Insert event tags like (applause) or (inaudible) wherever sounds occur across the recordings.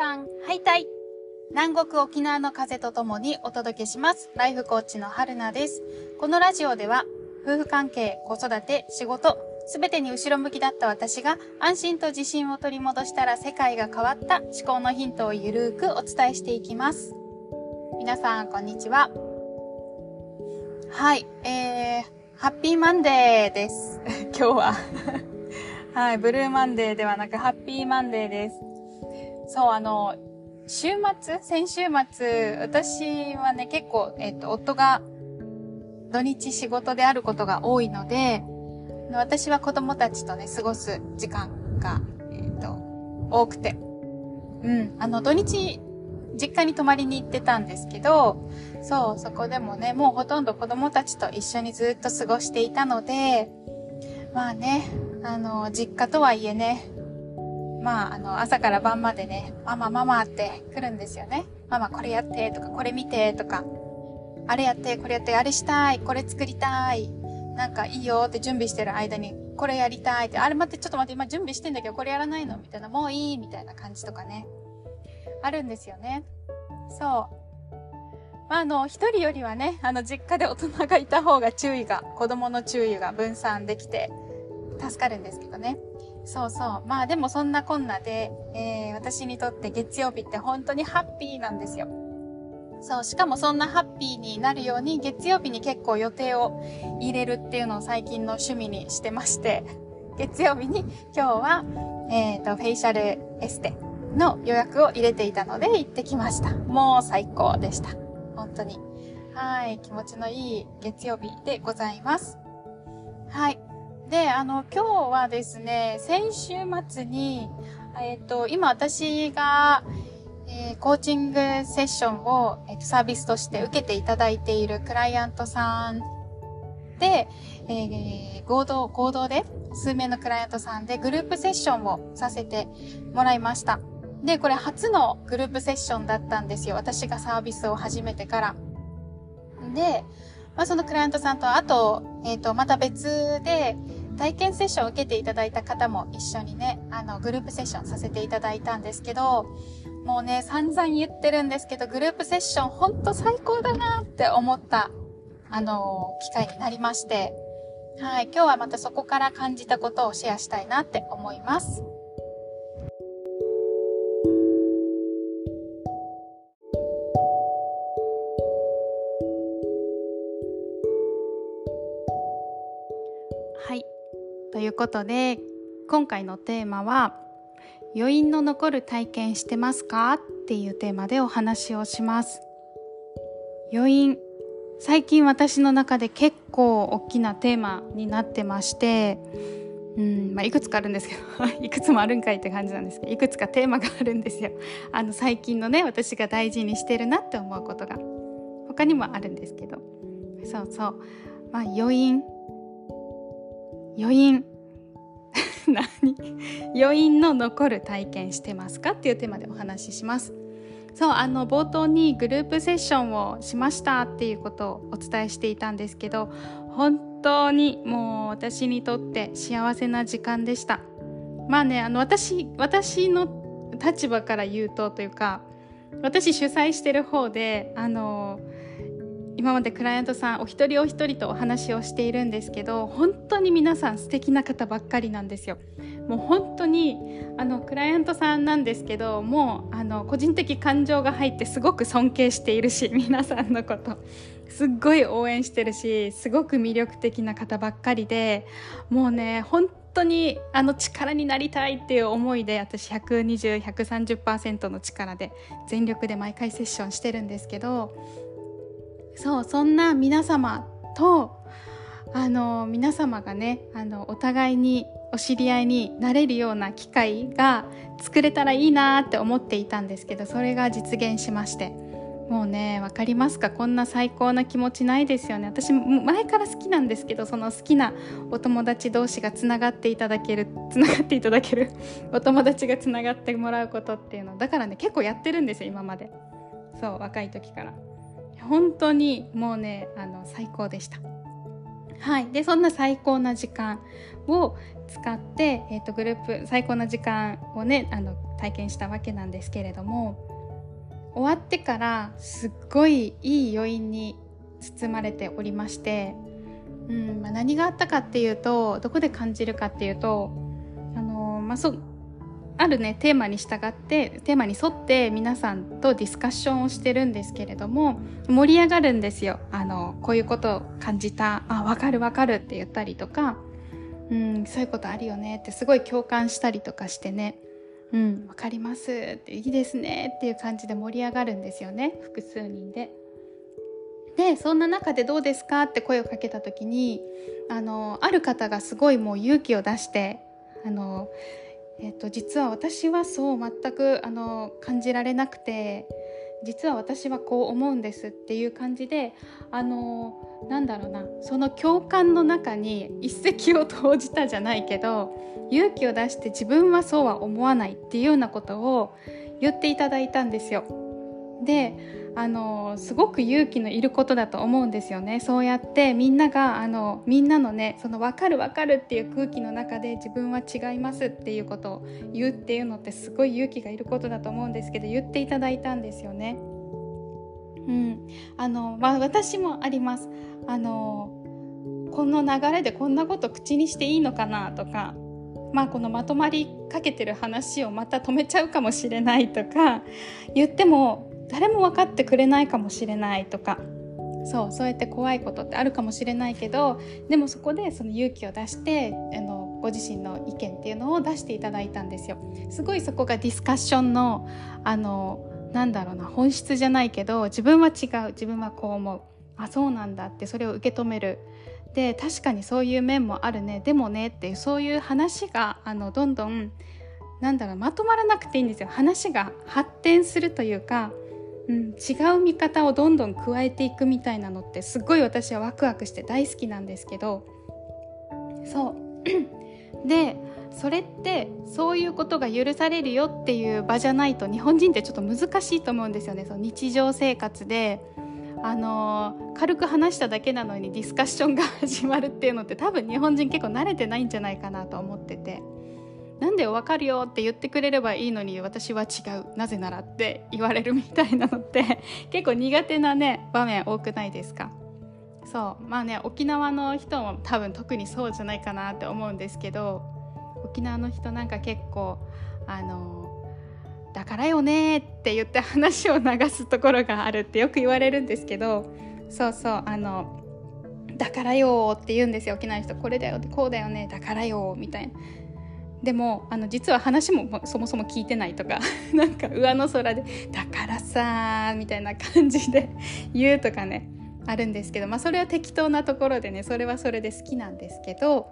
さん、ハイタイ南国沖縄の風とともにお届けします。ライフコーチの春菜です。このラジオでは、夫婦関係、子育て、仕事、すべてに後ろ向きだった私が安心と自信を取り戻したら世界が変わった思考のヒントをゆるーくお伝えしていきます。皆さん、こんにちは。はい、えー、ハッピーマンデーです。(laughs) 今日は (laughs) はい、ブルーマンデーではなくハッピーマンデーです。そう、あの、週末先週末、私はね、結構、えっ、と、夫が土日仕事であることが多いので、私は子供たちとね、過ごす時間が、えっ、と、多くて。うん、あの、土日、実家に泊まりに行ってたんですけど、そう、そこでもね、もうほとんど子供たちと一緒にずっと過ごしていたので、まあね、あの、実家とはいえね、まあ、あの、朝から晩までね、ママママって来るんですよね。ママこれやってとか、これ見てとか、あれやって、これやって、あれしたい、これ作りたい、なんかいいよって準備してる間に、これやりたいって、あれ待って、ちょっと待って、今準備してんだけど、これやらないの？みたいな、もういいみたいな感じとかね、あるんですよね。そう。まあ、あの、一人よりはね、あの、実家で大人がいた方が注意が、子供の注意が分散できて、助かるんですけどね。そうそう。まあでもそんなこんなで、えー、私にとって月曜日って本当にハッピーなんですよ。そう、しかもそんなハッピーになるように月曜日に結構予定を入れるっていうのを最近の趣味にしてまして、月曜日に今日は、えっ、ー、と、フェイシャルエステの予約を入れていたので行ってきました。もう最高でした。本当に。はい、気持ちのいい月曜日でございます。はい。で、あの、今日はですね、先週末に、えっ、ー、と、今私が、えー、コーチングセッションを、えー、サービスとして受けていただいているクライアントさんで、えー、合同、合同で、数名のクライアントさんでグループセッションをさせてもらいました。で、これ初のグループセッションだったんですよ。私がサービスを始めてから。で、まあ、そのクライアントさんと、あと、えっ、ー、と、また別で、体験セッションを受けていただいた方も一緒にね、あの、グループセッションさせていただいたんですけど、もうね、散々言ってるんですけど、グループセッションほんと最高だなって思った、あの、機会になりまして、はい、今日はまたそこから感じたことをシェアしたいなって思います。いうことで今回のテーマは余韻の残る体験してますか？っていうテーマでお話をします。余韻最近私の中で結構大きなテーマになってましてうんまあ、いくつかあるんですけど (laughs) いくつもあるんかいって感じなんですけどいくつかテーマがあるんですよ。あの最近のね私が大事にしてるなって思うことが他にもあるんですけど。そうそう。まあ余韻。余韻。(laughs) 何？余韻の残る体験してますか？っていうテーマでお話しします。そうあの冒頭にグループセッションをしましたっていうことをお伝えしていたんですけど本当にもう私にとって幸せな時間でした。まあねあの私私の立場から言うとというか私主催してる方であの今までクライアントさんお一人お一人とお話をしているんですけど本当に皆さん素敵な方ばっかりなんですよ。もう本当にあのクライアントさんなんですけどもうあの個人的感情が入ってすごく尊敬しているし (laughs) 皆さんのことすっごい応援してるしすごく魅力的な方ばっかりでもうね本当にあの力になりたいっていう思いで私120130%の力で全力で毎回セッションしてるんですけどそうそんな皆様とあの皆様がねあのお互いにお知り合いになれるような機会が作れたらいいなって思っていたんですけどそれが実現しまして。もうね分かりますか？こんな最高な気持ちないですよね。私前から好きなんですけどその好きなお友達同士がつながっていただけるつながっていただける (laughs) お友達がつながってもらうことっていうの。だからね結構やってるんですよ今まで。そう若い時から。本当にもうねあの最高でしたはい。で、そんな最高な時間を使って、え、ー、と、グループ、最高な時間をね、あの、体験したわけなんですけれども、終わってからすっごいいい余韻に包まれておりまして、うんまあ、何があったかっていうとどこで感じるかっていうとあの、まあ、そあるねテーマに従ってテーマに沿って皆さんとディスカッションをしてるんですけれども盛り上がるんですよ。あのこういうことを感じた。あ分かる分かるって言ったりとか、うん、そういうことあるよね。ってすごい共感したりとかしてね。うん、分かりますっていいですねっていう感じで盛り上がるんですよね。複数人で。でそんな中でどうですかって声をかけた時にあのある方がすごいもう勇気を出してあの、えっと、実は私はそう全くあの感じられなくて実は私はこう思うんですっていう感じであのなんだろうなその共感の中に一石を投じたじゃないけど勇気を出して自分はそうは思わないっていうようなことを言っていただいたんですよ。であのすごく勇気のいることだと思うんですよね。そうやってみんながあのみんなのねその分かる分かるっていう空気の中で自分は違いますっていうことを言うっていうのってすごい勇気がいることだと思うんですけど言っていただいたんですよね。うん。あのまあ、私もあります。あのこの流れでこんなこと口にしていいのかなとかまあこのまとまりかけてる話をまた止めちゃうかもしれないとか言っても誰も分かってくれないかもしれないとか。そうそうやって怖いことってあるかもしれないけどでもそこでその勇気を出してあのご自身の意見っていうのを出していただいたんですよ。すごいそこがディスカッションのあのなんだろうな本質じゃないけど自分は違う自分はこう思う。あそうなんだってそれを受け止める。で確かにそういう面もあるね。でもねっていうそういう話があのどんどんなんだろうまとまらなくていいんですよ。話が発展するというかうん、違う見方をどんどん加えていくみたいなのってすごい私はワクワクして大好きなんですけど。そう。(coughs) でそれってそういうことが許されるよっていう場じゃないと日本人ってちょっと難しいと思うんですよね。その日常生活で。あの軽く話しただけなのにディスカッションが (laughs) 始まるっていうのって多分日本人結構慣れてないんじゃないかなと思ってて。なんで分かるよって言ってくれればいいのに私は違う。なぜならって言われるみたいなのって (laughs) 結構苦手なね場面多くないですか？そう。まあね沖縄の人も多分特にそうじゃないかなって思うんですけど沖縄の人なんか結構あのだからよねって言って話を流すところがあるってよく言われるんですけどそうそうあのだからよって言うんですよ沖縄の人これだよこうだよねだからよみたいな。でもあの実は話もそもそも聞いてないとか (laughs) なんか上の空で「だからさ」みたいな感じで (laughs) 言うとかねあるんですけどまあそれは適当なところでねそれはそれで好きなんですけど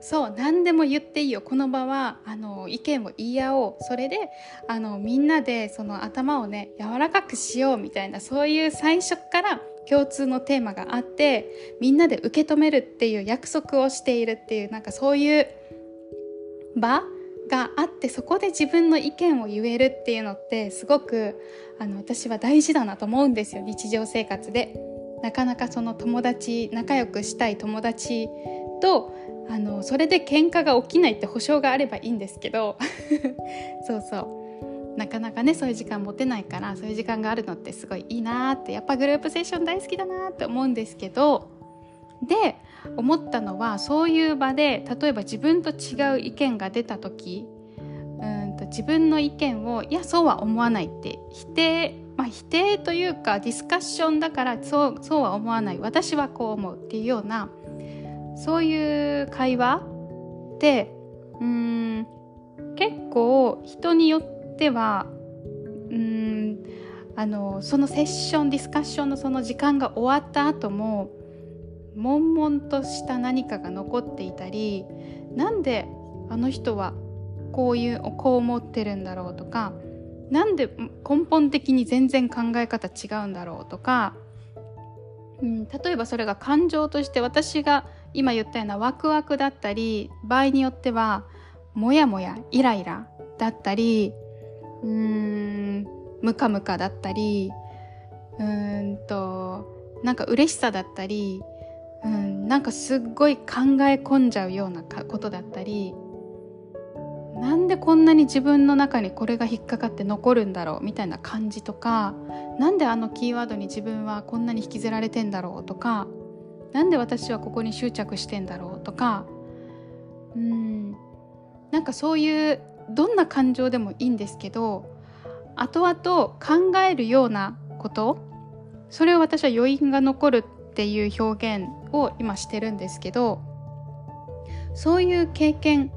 そう何でも言っていいよ。この場はあの意見を言い合おう。それであのみんなでその頭をね柔らかくしようみたいなそういう最初から共通のテーマがあってみんなで受け止めるっていう約束をしているっていうなんかそういう場があってそこで自分の意見を言えるっていうのってすごくあの私は大事だなと思うんですよ。日常生活で。なかなかその友達仲良くしたい友達とあのそれで喧嘩が起きないって保証があればいいんですけど。(laughs) そうそう。なかなかねそういう時間持てないからそういう時間があるのってすごいいいなってやっぱグループセッション大好きだなって思うんですけど。で思ったのはそういう場で例えば自分と違う意見が出た時うんと自分の意見をいやそうは思わないって否定まあ、否定というかディスカッションだからそうそうは思わない私はこう思うっていうようなそういう会話ってうん結構人によってはうんあのそのセッションディスカッションのその時間が終わった後も悶々とした何かが残っていたりなんであの人はこういうこう思ってるんだろうとかなんで根本的に全然考え方違うんだろうとか、うん、例えばそれが感情として私が今言ったようなワクワクだったり場合によってはモヤモヤイライラだったりうーんムカムカだったりうーんとなんか嬉しさだったりうん、なんかすっごい考え込んじゃうようなことだったりなんでこんなに自分の中にこれが引っかかって残るんだろうみたいな感じとかなんであのキーワードに自分はこんなに引きずられてんだろうとかなんで私はここに執着してんだろうとかうんなんかそういうどんな感情でもいいんですけど後々考えるようなことそれを私は余韻が残るっていう表現を今してるんですけどそういう経験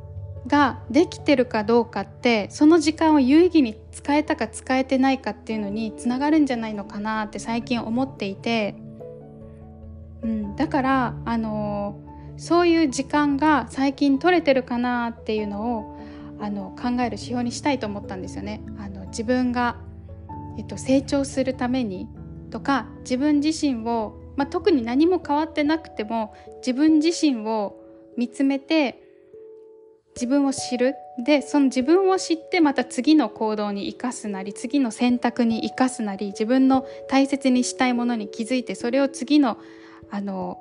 ができてるかどうかってその時間を有意義に使えたか使えてないかっていうのにつながるんじゃないのかなって最近思っていて、うん、だからあのそういう時間が最近取れてるかなっていうのをあの考える指標にしたいと思ったんですよね。あの自分が、えっと、成長するためにとか自分自身を、まあ、特に何も変わってなくても自分自身を見つめて自分を知る。でその自分を知ってまた次の行動に生かすなり次の選択に生かすなり自分の大切にしたいものに気づいてそれを次のあの、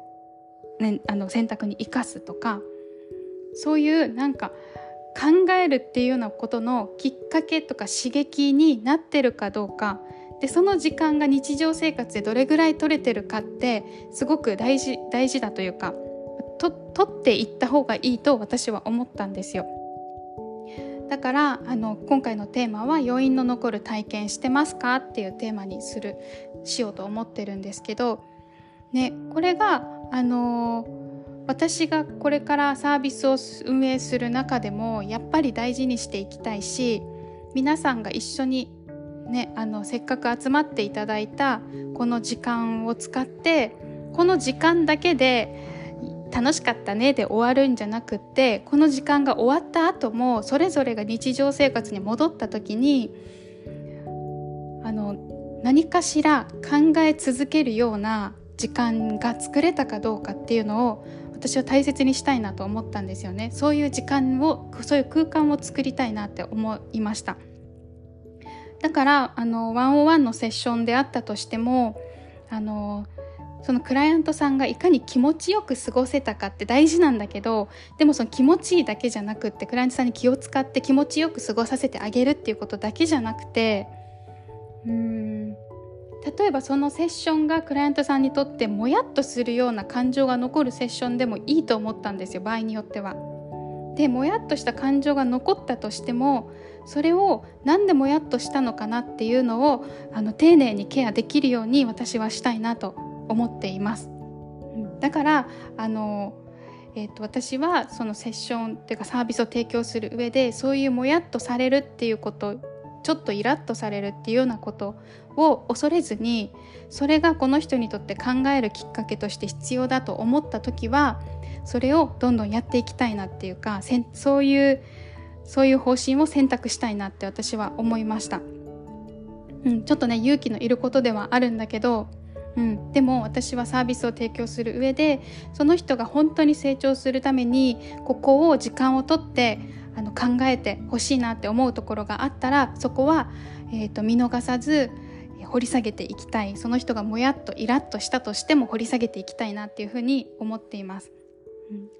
ね、あの選択に生かすとかそういうなんか考えるっていうようなことのきっかけとか刺激になってるかどうかでその時間が日常生活でどれぐらい取れてるかってすごく大事大事だというかと取っていった方がいいと私は思ったんですよ。だからあの今回のテーマは「余韻の残る体験してますか?」っていうテーマにするしようと思ってるんですけど、ね、これがあの私がこれからサービスを運営する中でもやっぱり大事にしていきたいし皆さんが一緒にね、あのせっかく集まっていただいたこの時間を使ってこの時間だけで楽しかったねで終わるんじゃなくってこの時間が終わった後もそれぞれが日常生活に戻った時にあの何かしら考え続けるような時間が作れたかどうかっていうのを私は大切にしたいなと思ったんですよね。そういう時間をそういう空間を作りたいなって思いました。だからあのワンオワンのセッションであったとしてもあのそのクライアントさんがいかに気持ちよく過ごせたかって大事なんだけどでもその気持ちいいだけじゃなくってクライアントさんに気を使って気持ちよく過ごさせてあげるっていうことだけじゃなくてうん例えばそのセッションがクライアントさんにとってもやっとするような感情が残るセッションでもいいと思ったんですよ場合によっては。でもやっとした感情が残ったとしてもそれを何でもやっとしたのかなっていうのをあの丁寧にケアできるように私はしたいなと思っています。だからあのえーと、私はそのセッションっていうかサービスを提供する上でそういうもやっとされるっていうことちょっとイラッとされるっていうようなことを恐れずにそれがこの人にとって考えるきっかけとして必要だと思った時はそれをどんどんやっていきたいなっていうかそういうそういう方針を選択したいなって私は思いました、うん、ちょっとね勇気のいることではあるんだけどうん、でも私はサービスを提供する上でその人が本当に成長するためにここを時間をとってあの考えてほしいなって思うところがあったらそこは、えーと、見逃さず掘り下げていきたいその人がもやっとイラッとしたとしても掘り下げていきたいなっていうふうに思っています。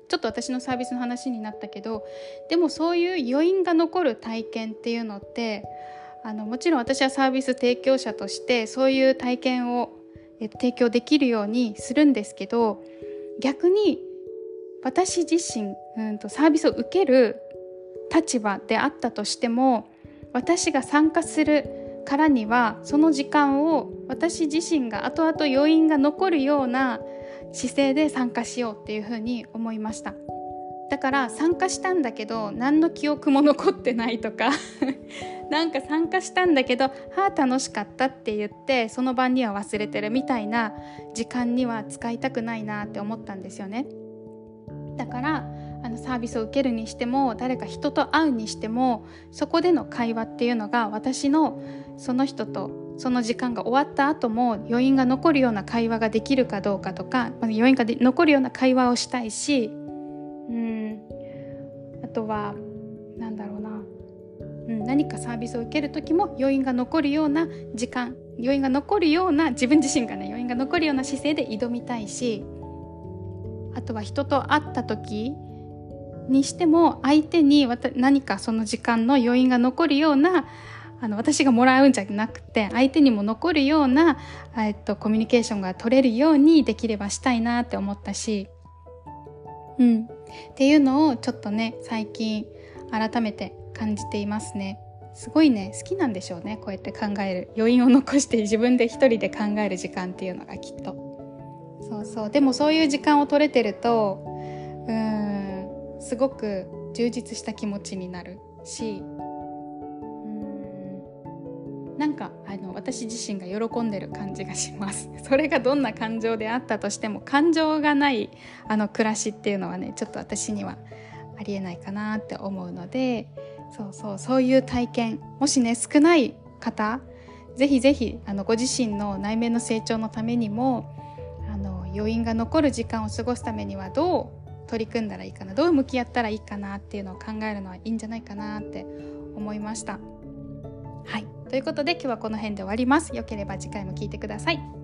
ちょっと私のサービスの話になったけどでもそういう余韻が残る体験っていうのってあのもちろん私はサービス提供者としてそういう体験を提供できるようにするんですけど逆に私自身、うんと、サービスを受ける立場であったとしても私が参加するからにはその時間を私自身が後々余韻が残るような姿勢で参加しようっていうふうに思いました。だから参加したんだけど何の記憶も残ってないとか (laughs) なんか参加したんだけど「はあ楽しかった」って言ってその晩には忘れてるみたいな時間には使いたくないなって思ったんですよね。だからあのサービスを受けるにしても誰か人と会うにしてもそこでの会話っていうのが私のその人とその時間が終わった後も余韻が残るような会話ができるかどうかとか余韻が残るような会話をしたいしうん。あとは何だろうな、うん、何かサービスを受ける時も余韻が残るような時間余韻が残るような自分自身がね余韻が残るような姿勢で挑みたいしあとは人と会った時にしても相手に何かその時間の余韻が残るようなあの私がもらうんじゃなくて相手にも残るような、えっと、コミュニケーションが取れるようにできればしたいなって思ったし、うん、っていうのをちょっとね最近改めて感じていますね。すごいね好きなんでしょうねこうやって考える。余韻を残して自分で一人で考える時間っていうのがきっと。そうそう。でもそういう時間を取れてるとうんすごく充実した気持ちになるしなんかあの私自身が喜んでる感じがします (laughs) それがどんな感情であったとしても感情がないあの暮らしっていうのはねちょっと私にはありえないかなって思うのでそうそうそういう体験もしね少ない方ぜひぜひあのご自身の内面の成長のためにもあの余韻が残る時間を過ごすためにはどう取り組んだらいいかなどう向き合ったらいいかなっていうのを考えるのはいいんじゃないかなって思いました。はいということで今日はこの辺で終わります。よければ次回も聴いてください。